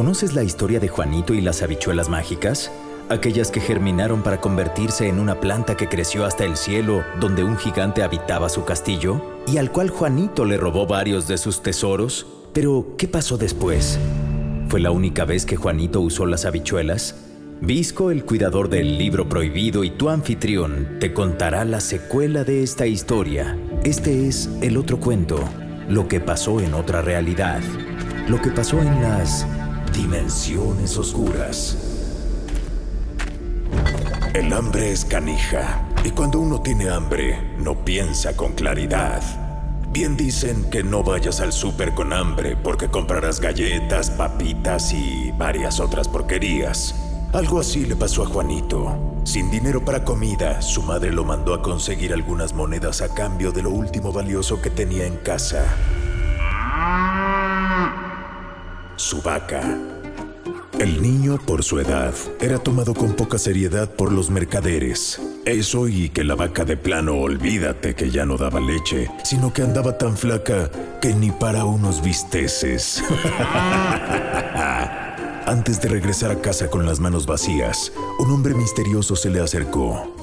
¿Conoces la historia de Juanito y las habichuelas mágicas? Aquellas que germinaron para convertirse en una planta que creció hasta el cielo, donde un gigante habitaba su castillo, y al cual Juanito le robó varios de sus tesoros. Pero, ¿qué pasó después? ¿Fue la única vez que Juanito usó las habichuelas? Visco, el cuidador del libro prohibido y tu anfitrión, te contará la secuela de esta historia. Este es el otro cuento, lo que pasó en otra realidad, lo que pasó en las Dimensiones Oscuras. El hambre es canija, y cuando uno tiene hambre, no piensa con claridad. Bien dicen que no vayas al súper con hambre porque comprarás galletas, papitas y varias otras porquerías. Algo así le pasó a Juanito. Sin dinero para comida, su madre lo mandó a conseguir algunas monedas a cambio de lo último valioso que tenía en casa su vaca. El niño, por su edad, era tomado con poca seriedad por los mercaderes. Eso y que la vaca de plano, olvídate que ya no daba leche, sino que andaba tan flaca que ni para unos bisteces. Antes de regresar a casa con las manos vacías, un hombre misterioso se le acercó.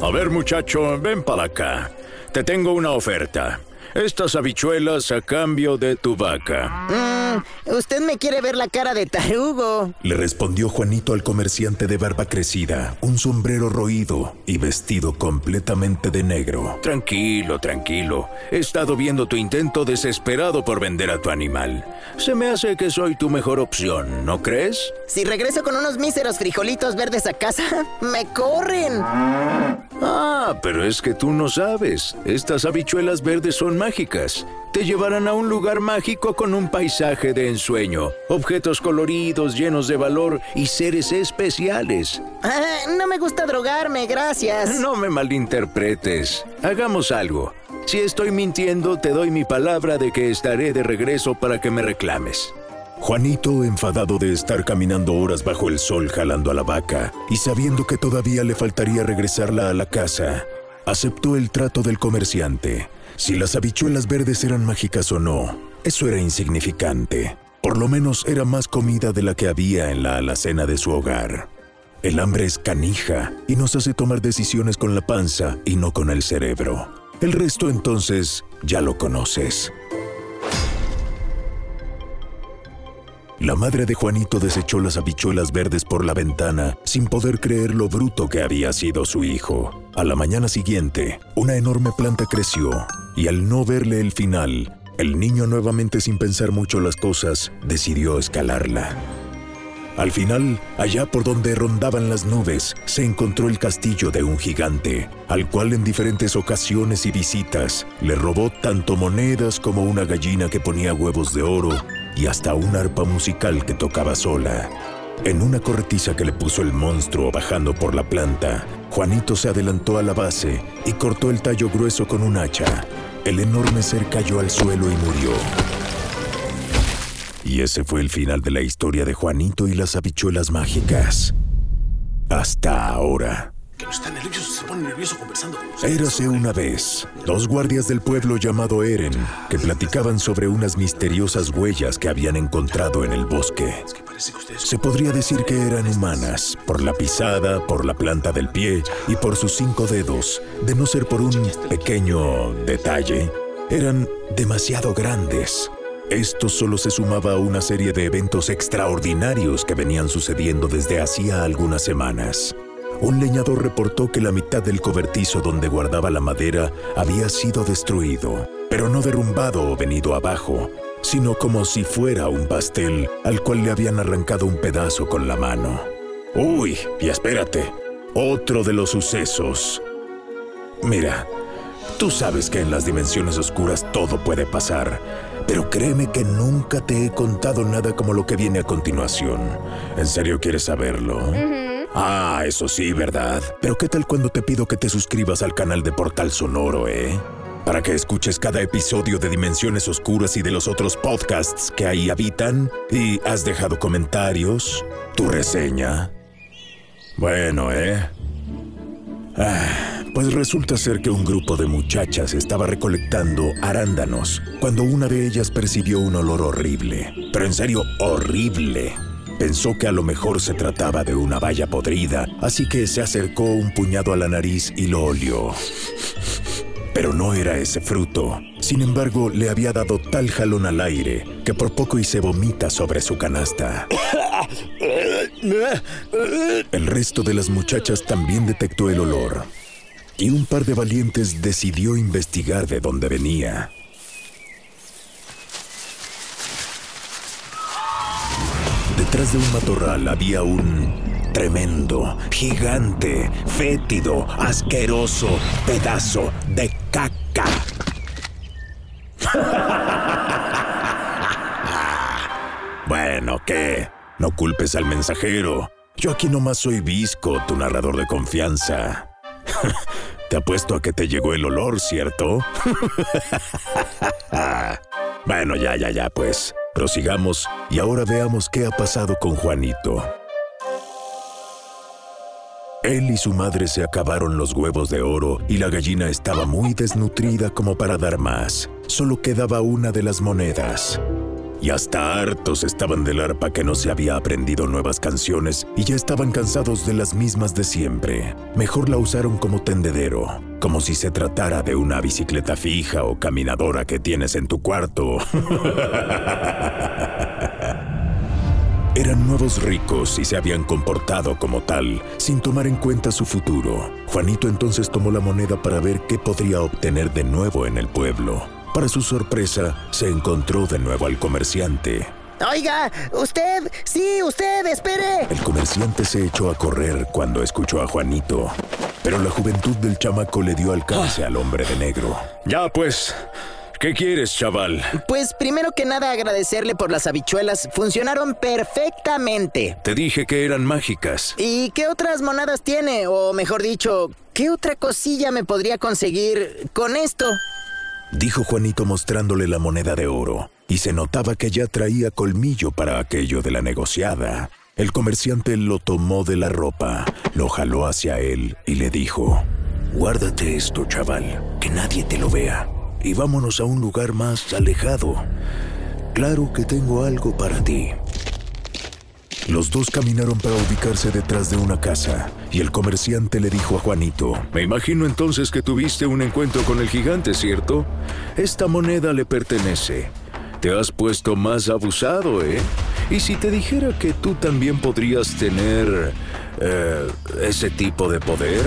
A ver muchacho, ven para acá. Te tengo una oferta estas habichuelas a cambio de tu vaca. Mm, usted me quiere ver la cara de tarugo. Le respondió Juanito al comerciante de barba crecida, un sombrero roído y vestido completamente de negro. Tranquilo, tranquilo. He estado viendo tu intento desesperado por vender a tu animal. Se me hace que soy tu mejor opción, ¿no crees? Si regreso con unos míseros frijolitos verdes a casa, me corren. Ah, pero es que tú no sabes. Estas habichuelas verdes son mágicas. Te llevarán a un lugar mágico con un paisaje de ensueño, objetos coloridos llenos de valor y seres especiales. Ah, no me gusta drogarme, gracias. No me malinterpretes. Hagamos algo. Si estoy mintiendo, te doy mi palabra de que estaré de regreso para que me reclames. Juanito, enfadado de estar caminando horas bajo el sol jalando a la vaca y sabiendo que todavía le faltaría regresarla a la casa, aceptó el trato del comerciante. Si las habichuelas verdes eran mágicas o no, eso era insignificante. Por lo menos era más comida de la que había en la alacena de su hogar. El hambre es canija y nos hace tomar decisiones con la panza y no con el cerebro. El resto entonces ya lo conoces. La madre de Juanito desechó las habichuelas verdes por la ventana sin poder creer lo bruto que había sido su hijo. A la mañana siguiente, una enorme planta creció y al no verle el final, el niño nuevamente sin pensar mucho las cosas decidió escalarla. Al final, allá por donde rondaban las nubes, se encontró el castillo de un gigante, al cual en diferentes ocasiones y visitas le robó tanto monedas como una gallina que ponía huevos de oro y hasta un arpa musical que tocaba sola. En una corretiza que le puso el monstruo bajando por la planta, Juanito se adelantó a la base y cortó el tallo grueso con un hacha. El enorme ser cayó al suelo y murió. Y ese fue el final de la historia de Juanito y las habichuelas mágicas. Hasta ahora. Érase una vez dos guardias del pueblo llamado Eren que platicaban sobre unas misteriosas huellas que habían encontrado en el bosque. Se podría decir que eran humanas, por la pisada, por la planta del pie y por sus cinco dedos. De no ser por un pequeño detalle, eran demasiado grandes. Esto solo se sumaba a una serie de eventos extraordinarios que venían sucediendo desde hacía algunas semanas. Un leñador reportó que la mitad del cobertizo donde guardaba la madera había sido destruido, pero no derrumbado o venido abajo, sino como si fuera un pastel al cual le habían arrancado un pedazo con la mano. Uy, y espérate, otro de los sucesos. Mira, tú sabes que en las dimensiones oscuras todo puede pasar, pero créeme que nunca te he contado nada como lo que viene a continuación. ¿En serio quieres saberlo? Ah, eso sí, ¿verdad? Pero ¿qué tal cuando te pido que te suscribas al canal de Portal Sonoro, eh? Para que escuches cada episodio de Dimensiones Oscuras y de los otros podcasts que ahí habitan. Y has dejado comentarios, tu reseña. Bueno, ¿eh? Ah, pues resulta ser que un grupo de muchachas estaba recolectando arándanos cuando una de ellas percibió un olor horrible. Pero en serio, horrible. Pensó que a lo mejor se trataba de una valla podrida, así que se acercó un puñado a la nariz y lo olió. Pero no era ese fruto. Sin embargo, le había dado tal jalón al aire que por poco y se vomita sobre su canasta. El resto de las muchachas también detectó el olor. Y un par de valientes decidió investigar de dónde venía. Detrás de un matorral había un tremendo, gigante, fétido, asqueroso pedazo de caca. bueno, ¿qué? No culpes al mensajero. Yo aquí nomás soy Visco, tu narrador de confianza. te apuesto a que te llegó el olor, ¿cierto? bueno, ya, ya, ya, pues. Prosigamos y ahora veamos qué ha pasado con Juanito. Él y su madre se acabaron los huevos de oro y la gallina estaba muy desnutrida como para dar más. Solo quedaba una de las monedas. Y hasta hartos estaban del arpa que no se había aprendido nuevas canciones y ya estaban cansados de las mismas de siempre. Mejor la usaron como tendedero, como si se tratara de una bicicleta fija o caminadora que tienes en tu cuarto. Eran nuevos ricos y se habían comportado como tal, sin tomar en cuenta su futuro. Juanito entonces tomó la moneda para ver qué podría obtener de nuevo en el pueblo. Para su sorpresa, se encontró de nuevo al comerciante. Oiga, usted, sí, usted, espere. El comerciante se echó a correr cuando escuchó a Juanito, pero la juventud del chamaco le dio alcance al hombre de negro. Ya pues, ¿Qué quieres, chaval? Pues primero que nada agradecerle por las habichuelas. Funcionaron perfectamente. Te dije que eran mágicas. ¿Y qué otras monadas tiene? O mejor dicho, ¿qué otra cosilla me podría conseguir con esto? Dijo Juanito mostrándole la moneda de oro, y se notaba que ya traía colmillo para aquello de la negociada. El comerciante lo tomó de la ropa, lo jaló hacia él y le dijo, Guárdate esto, chaval, que nadie te lo vea y vámonos a un lugar más alejado. Claro que tengo algo para ti. Los dos caminaron para ubicarse detrás de una casa, y el comerciante le dijo a Juanito, Me imagino entonces que tuviste un encuentro con el gigante, ¿cierto? Esta moneda le pertenece. Te has puesto más abusado, ¿eh? Y si te dijera que tú también podrías tener eh, ese tipo de poder,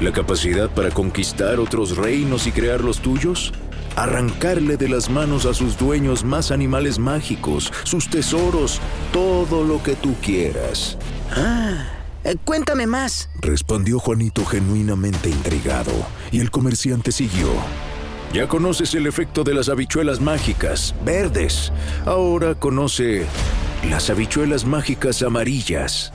la capacidad para conquistar otros reinos y crear los tuyos, arrancarle de las manos a sus dueños más animales mágicos, sus tesoros, todo lo que tú quieras. Ah, eh, cuéntame más, respondió Juanito genuinamente intrigado, y el comerciante siguió. Ya conoces el efecto de las habichuelas mágicas, verdes. Ahora conoce las habichuelas mágicas amarillas.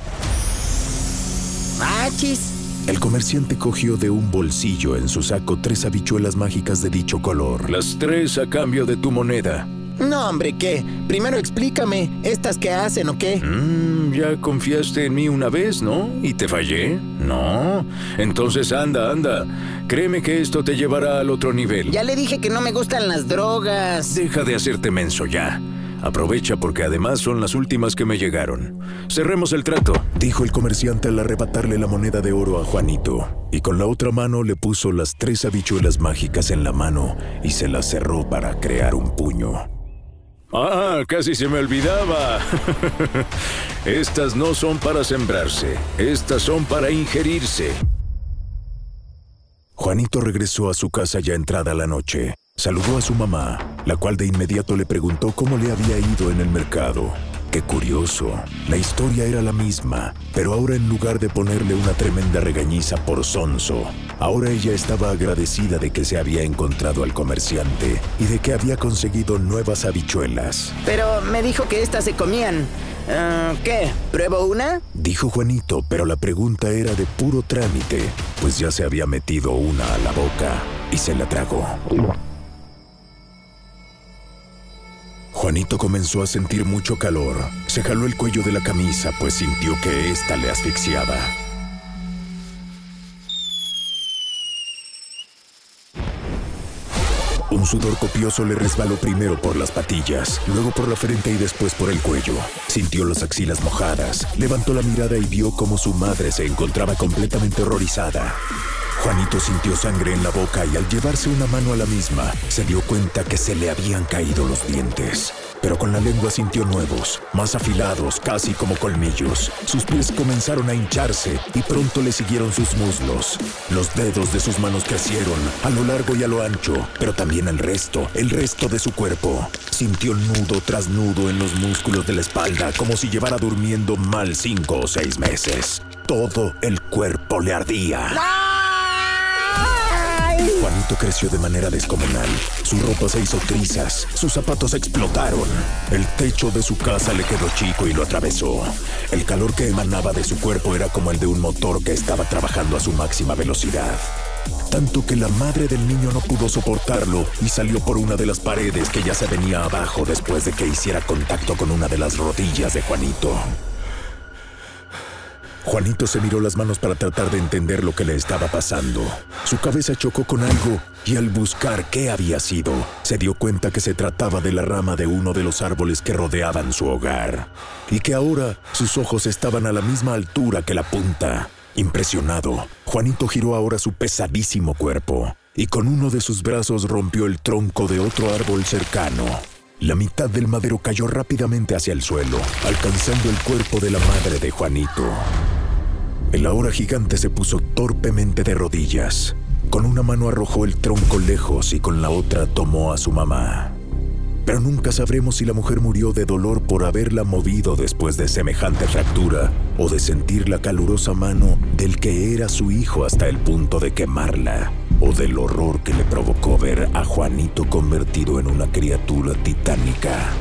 ¡Achis! El comerciante cogió de un bolsillo en su saco tres habichuelas mágicas de dicho color. Las tres a cambio de tu moneda. No, hombre, ¿qué? Primero explícame, ¿estas qué hacen o qué? Mm, ya confiaste en mí una vez, ¿no? ¿Y te fallé? No. Entonces anda, anda. Créeme que esto te llevará al otro nivel. Ya le dije que no me gustan las drogas. Deja de hacerte menso ya. Aprovecha porque además son las últimas que me llegaron. Cerremos el trato, dijo el comerciante al arrebatarle la moneda de oro a Juanito, y con la otra mano le puso las tres habichuelas mágicas en la mano y se las cerró para crear un puño. Ah, casi se me olvidaba. Estas no son para sembrarse, estas son para ingerirse. Juanito regresó a su casa ya entrada la noche. Saludó a su mamá, la cual de inmediato le preguntó cómo le había ido en el mercado. Qué curioso, la historia era la misma, pero ahora en lugar de ponerle una tremenda regañiza por sonso, ahora ella estaba agradecida de que se había encontrado al comerciante y de que había conseguido nuevas habichuelas. Pero me dijo que estas se comían. Ah, ¿Qué? ¿Pruebo una? Dijo Juanito, pero la pregunta era de puro trámite, pues ya se había metido una a la boca y se la tragó. Juanito comenzó a sentir mucho calor. Se jaló el cuello de la camisa, pues sintió que ésta le asfixiaba. Un sudor copioso le resbaló primero por las patillas, luego por la frente y después por el cuello. Sintió las axilas mojadas, levantó la mirada y vio cómo su madre se encontraba completamente horrorizada. Juanito sintió sangre en la boca y al llevarse una mano a la misma, se dio cuenta que se le habían caído los dientes. Pero con la lengua sintió nuevos, más afilados, casi como colmillos. Sus pies comenzaron a hincharse y pronto le siguieron sus muslos. Los dedos de sus manos crecieron, a lo largo y a lo ancho, pero también el resto, el resto de su cuerpo. Sintió nudo tras nudo en los músculos de la espalda, como si llevara durmiendo mal cinco o seis meses. Todo el cuerpo le ardía. Creció de manera descomunal. Su ropa se hizo trizas, sus zapatos explotaron. El techo de su casa le quedó chico y lo atravesó. El calor que emanaba de su cuerpo era como el de un motor que estaba trabajando a su máxima velocidad. Tanto que la madre del niño no pudo soportarlo y salió por una de las paredes que ya se venía abajo después de que hiciera contacto con una de las rodillas de Juanito. Juanito se miró las manos para tratar de entender lo que le estaba pasando. Su cabeza chocó con algo y al buscar qué había sido, se dio cuenta que se trataba de la rama de uno de los árboles que rodeaban su hogar y que ahora sus ojos estaban a la misma altura que la punta. Impresionado, Juanito giró ahora su pesadísimo cuerpo y con uno de sus brazos rompió el tronco de otro árbol cercano. La mitad del madero cayó rápidamente hacia el suelo, alcanzando el cuerpo de la madre de Juanito. El ahora gigante se puso torpemente de rodillas. Con una mano arrojó el tronco lejos y con la otra tomó a su mamá. Pero nunca sabremos si la mujer murió de dolor por haberla movido después de semejante fractura o de sentir la calurosa mano del que era su hijo hasta el punto de quemarla o del horror que le provocó ver a Juanito convertido en una criatura titánica.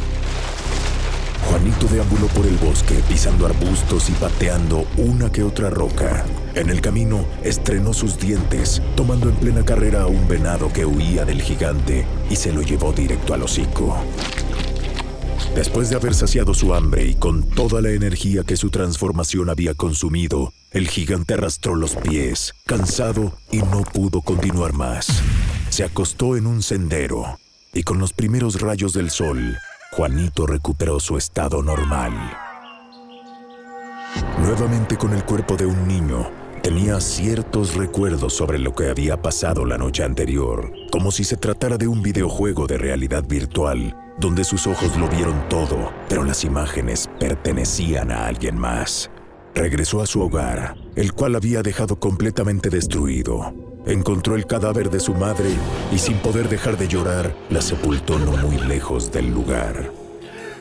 Juanito deambuló por el bosque, pisando arbustos y pateando una que otra roca. En el camino, estrenó sus dientes, tomando en plena carrera a un venado que huía del gigante y se lo llevó directo al hocico. Después de haber saciado su hambre y con toda la energía que su transformación había consumido, el gigante arrastró los pies, cansado y no pudo continuar más. Se acostó en un sendero y con los primeros rayos del sol, Juanito recuperó su estado normal. Nuevamente con el cuerpo de un niño, tenía ciertos recuerdos sobre lo que había pasado la noche anterior, como si se tratara de un videojuego de realidad virtual, donde sus ojos lo vieron todo, pero las imágenes pertenecían a alguien más. Regresó a su hogar, el cual había dejado completamente destruido. Encontró el cadáver de su madre y sin poder dejar de llorar, la sepultó no muy lejos del lugar.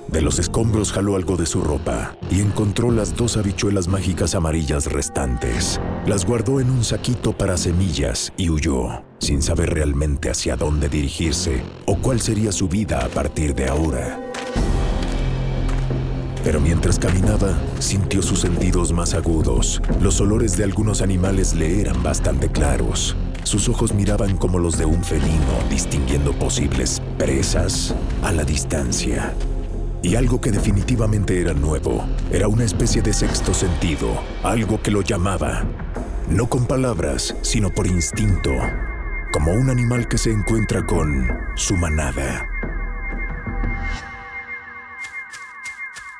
De los escombros jaló algo de su ropa y encontró las dos habichuelas mágicas amarillas restantes. Las guardó en un saquito para semillas y huyó, sin saber realmente hacia dónde dirigirse o cuál sería su vida a partir de ahora. Pero mientras caminaba, sintió sus sentidos más agudos. Los olores de algunos animales le eran bastante claros. Sus ojos miraban como los de un felino, distinguiendo posibles presas a la distancia. Y algo que definitivamente era nuevo, era una especie de sexto sentido, algo que lo llamaba, no con palabras, sino por instinto, como un animal que se encuentra con su manada.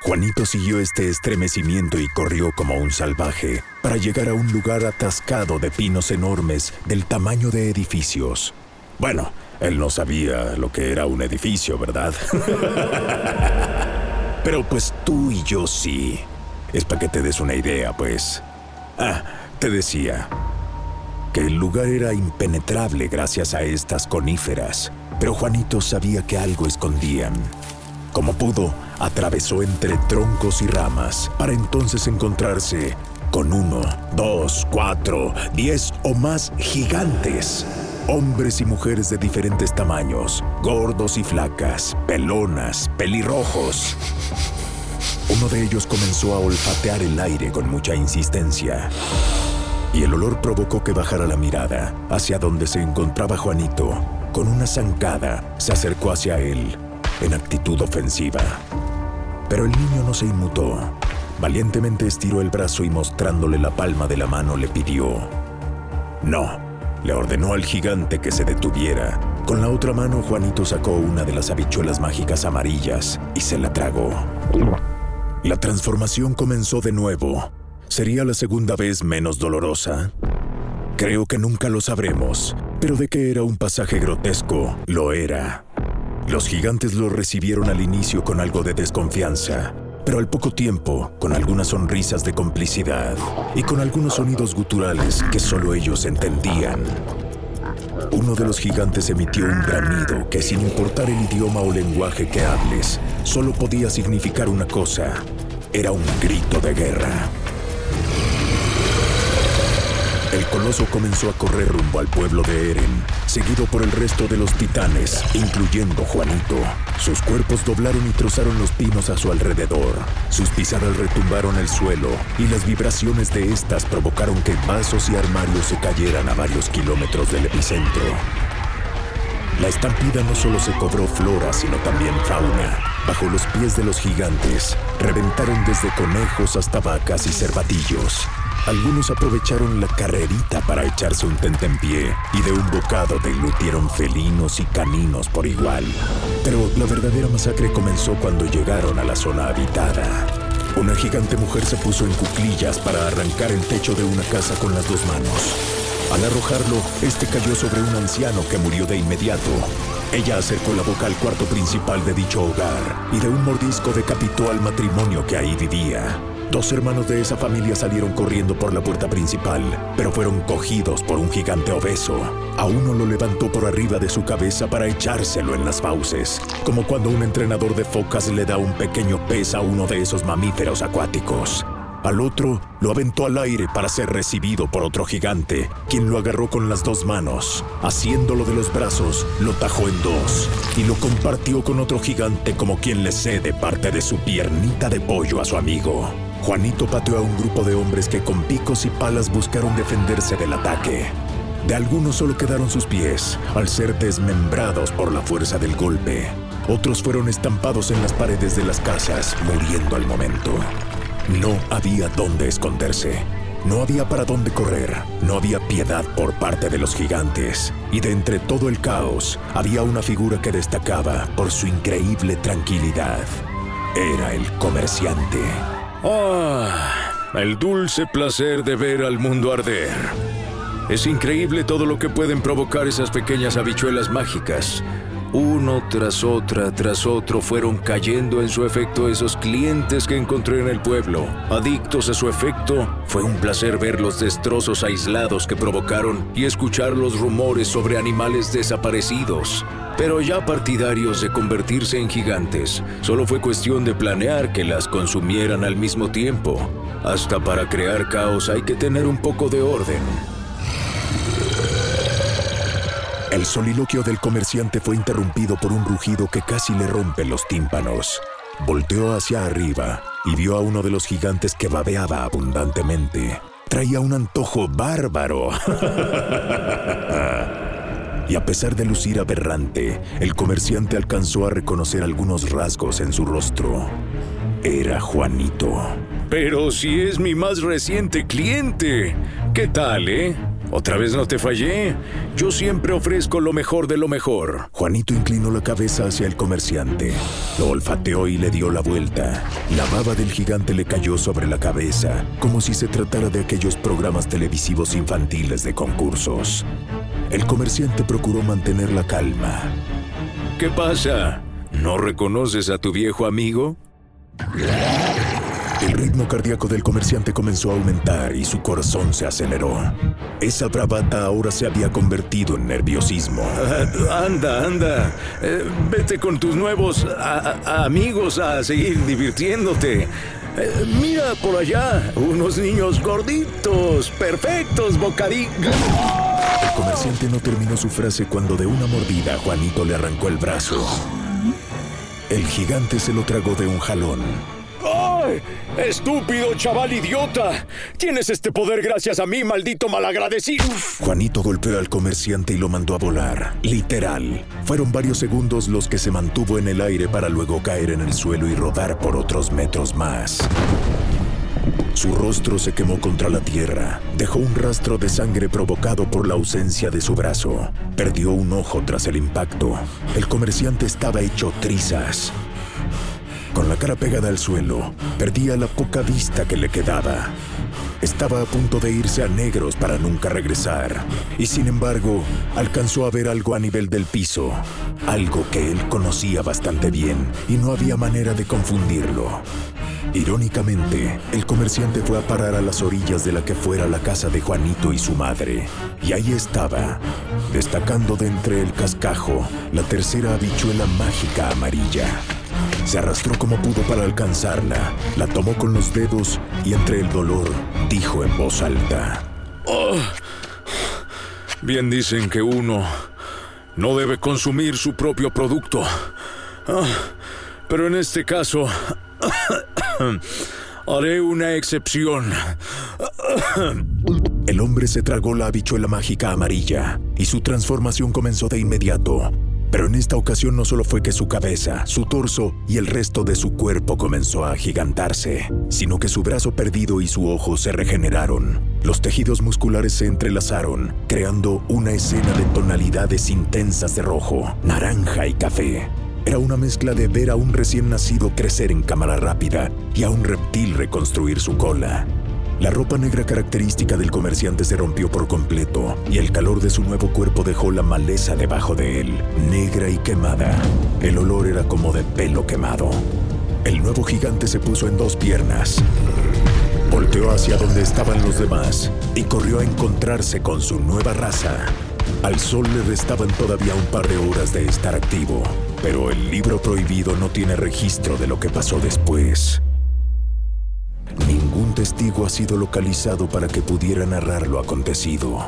Juanito siguió este estremecimiento y corrió como un salvaje para llegar a un lugar atascado de pinos enormes del tamaño de edificios. Bueno, él no sabía lo que era un edificio, ¿verdad? Pero pues tú y yo sí. Es para que te des una idea, pues. Ah, te decía que el lugar era impenetrable gracias a estas coníferas, pero Juanito sabía que algo escondían. Como pudo, atravesó entre troncos y ramas para entonces encontrarse con uno, dos, cuatro, diez o más gigantes. Hombres y mujeres de diferentes tamaños, gordos y flacas, pelonas, pelirrojos. Uno de ellos comenzó a olfatear el aire con mucha insistencia. Y el olor provocó que bajara la mirada hacia donde se encontraba Juanito. Con una zancada se acercó hacia él, en actitud ofensiva. Pero el niño no se inmutó. Valientemente estiró el brazo y mostrándole la palma de la mano le pidió. No, le ordenó al gigante que se detuviera. Con la otra mano Juanito sacó una de las habichuelas mágicas amarillas y se la tragó. La transformación comenzó de nuevo. ¿Sería la segunda vez menos dolorosa? Creo que nunca lo sabremos, pero de que era un pasaje grotesco, lo era. Los gigantes lo recibieron al inicio con algo de desconfianza, pero al poco tiempo, con algunas sonrisas de complicidad y con algunos sonidos guturales que solo ellos entendían. Uno de los gigantes emitió un bramido que sin importar el idioma o lenguaje que hables, solo podía significar una cosa. Era un grito de guerra. El coloso comenzó a correr rumbo al pueblo de Eren, seguido por el resto de los titanes, incluyendo Juanito. Sus cuerpos doblaron y trozaron los pinos a su alrededor. Sus pisadas retumbaron el suelo y las vibraciones de estas provocaron que vasos y armarios se cayeran a varios kilómetros del epicentro. La estampida no solo se cobró flora, sino también fauna. Bajo los pies de los gigantes, reventaron desde conejos hasta vacas y cervatillos. Algunos aprovecharon la carrerita para echarse un tentempié y de un bocado deglutieron felinos y caninos por igual. Pero la verdadera masacre comenzó cuando llegaron a la zona habitada. Una gigante mujer se puso en cuclillas para arrancar el techo de una casa con las dos manos. Al arrojarlo, este cayó sobre un anciano que murió de inmediato. Ella acercó la boca al cuarto principal de dicho hogar y de un mordisco decapitó al matrimonio que ahí vivía. Dos hermanos de esa familia salieron corriendo por la puerta principal, pero fueron cogidos por un gigante obeso. A uno lo levantó por arriba de su cabeza para echárselo en las fauces, como cuando un entrenador de focas le da un pequeño pez a uno de esos mamíferos acuáticos. Al otro lo aventó al aire para ser recibido por otro gigante, quien lo agarró con las dos manos. Haciéndolo de los brazos, lo tajó en dos y lo compartió con otro gigante como quien le cede parte de su piernita de pollo a su amigo. Juanito pateó a un grupo de hombres que con picos y palas buscaron defenderse del ataque. De algunos solo quedaron sus pies, al ser desmembrados por la fuerza del golpe. Otros fueron estampados en las paredes de las casas, muriendo al momento. No había dónde esconderse. No había para dónde correr. No había piedad por parte de los gigantes. Y de entre todo el caos, había una figura que destacaba por su increíble tranquilidad. Era el comerciante. Ah, el dulce placer de ver al mundo arder. Es increíble todo lo que pueden provocar esas pequeñas habichuelas mágicas. Uno tras otra, tras otro fueron cayendo en su efecto esos clientes que encontré en el pueblo. Adictos a su efecto, fue un placer ver los destrozos aislados que provocaron y escuchar los rumores sobre animales desaparecidos. Pero ya partidarios de convertirse en gigantes, solo fue cuestión de planear que las consumieran al mismo tiempo. Hasta para crear caos hay que tener un poco de orden. El soliloquio del comerciante fue interrumpido por un rugido que casi le rompe los tímpanos. Volteó hacia arriba y vio a uno de los gigantes que babeaba abundantemente. Traía un antojo bárbaro. y a pesar de lucir aberrante, el comerciante alcanzó a reconocer algunos rasgos en su rostro. Era Juanito. Pero si es mi más reciente cliente. ¿Qué tal, eh? ¿Otra vez no te fallé? Yo siempre ofrezco lo mejor de lo mejor. Juanito inclinó la cabeza hacia el comerciante, lo olfateó y le dio la vuelta. La baba del gigante le cayó sobre la cabeza, como si se tratara de aquellos programas televisivos infantiles de concursos. El comerciante procuró mantener la calma. ¿Qué pasa? ¿No reconoces a tu viejo amigo? El ritmo cardíaco del comerciante comenzó a aumentar y su corazón se aceleró. Esa bravata ahora se había convertido en nerviosismo. Ah, anda, anda. Eh, vete con tus nuevos amigos a seguir divirtiéndote. Eh, mira por allá, unos niños gorditos, perfectos, bocadillos. El comerciante no terminó su frase cuando de una mordida Juanito le arrancó el brazo. El gigante se lo tragó de un jalón. ¡Estúpido chaval idiota! Tienes este poder gracias a mí, maldito malagradecido. Juanito golpeó al comerciante y lo mandó a volar. Literal. Fueron varios segundos los que se mantuvo en el aire para luego caer en el suelo y rodar por otros metros más. Su rostro se quemó contra la tierra, dejó un rastro de sangre provocado por la ausencia de su brazo. Perdió un ojo tras el impacto. El comerciante estaba hecho trizas. Con la cara pegada al suelo, perdía la poca vista que le quedaba. Estaba a punto de irse a negros para nunca regresar, y sin embargo, alcanzó a ver algo a nivel del piso, algo que él conocía bastante bien y no había manera de confundirlo. Irónicamente, el comerciante fue a parar a las orillas de la que fuera la casa de Juanito y su madre, y ahí estaba, destacando de entre el cascajo, la tercera habichuela mágica amarilla. Se arrastró como pudo para alcanzarla, la tomó con los dedos y entre el dolor dijo en voz alta. Oh, bien dicen que uno no debe consumir su propio producto. Ah, pero en este caso, haré una excepción. El hombre se tragó la habichuela mágica amarilla y su transformación comenzó de inmediato. Pero en esta ocasión no solo fue que su cabeza, su torso y el resto de su cuerpo comenzó a agigantarse, sino que su brazo perdido y su ojo se regeneraron. Los tejidos musculares se entrelazaron, creando una escena de tonalidades intensas de rojo, naranja y café. Era una mezcla de ver a un recién nacido crecer en cámara rápida y a un reptil reconstruir su cola. La ropa negra característica del comerciante se rompió por completo y el calor de su nuevo cuerpo dejó la maleza debajo de él, negra y quemada. El olor era como de pelo quemado. El nuevo gigante se puso en dos piernas. Volteó hacia donde estaban los demás y corrió a encontrarse con su nueva raza. Al sol le restaban todavía un par de horas de estar activo, pero el libro prohibido no tiene registro de lo que pasó después. Testigo ha sido localizado para que pudiera narrar lo acontecido.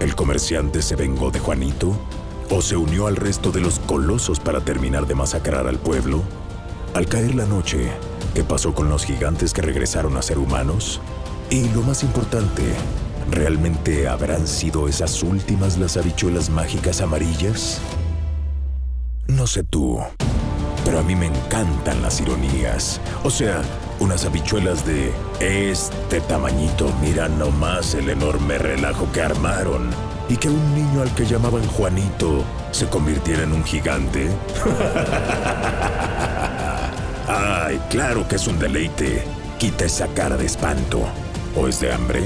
¿El comerciante se vengó de Juanito? ¿O se unió al resto de los colosos para terminar de masacrar al pueblo? Al caer la noche, ¿qué pasó con los gigantes que regresaron a ser humanos? Y lo más importante, ¿realmente habrán sido esas últimas las habichuelas mágicas amarillas? No sé tú, pero a mí me encantan las ironías. O sea, unas habichuelas de este tamañito. Mira nomás el enorme relajo que armaron. Y que un niño al que llamaban Juanito se convirtiera en un gigante. Ay, claro que es un deleite. Quita esa cara de espanto. ¿O es de hambre?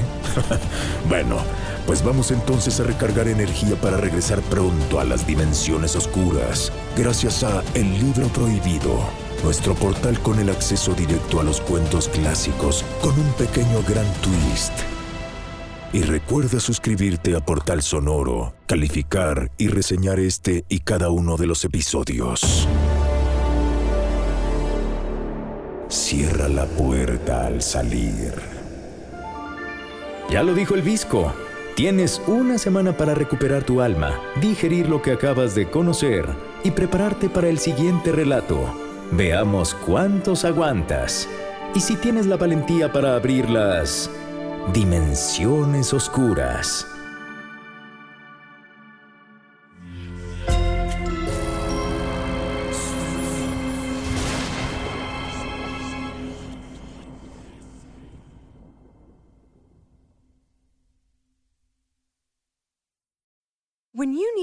bueno, pues vamos entonces a recargar energía para regresar pronto a las dimensiones oscuras, gracias a El Libro Prohibido nuestro portal con el acceso directo a los cuentos clásicos con un pequeño gran twist. Y recuerda suscribirte a Portal Sonoro, calificar y reseñar este y cada uno de los episodios. Cierra la puerta al salir. Ya lo dijo el Visco. Tienes una semana para recuperar tu alma, digerir lo que acabas de conocer y prepararte para el siguiente relato. Veamos cuántos aguantas y si tienes la valentía para abrir las dimensiones oscuras.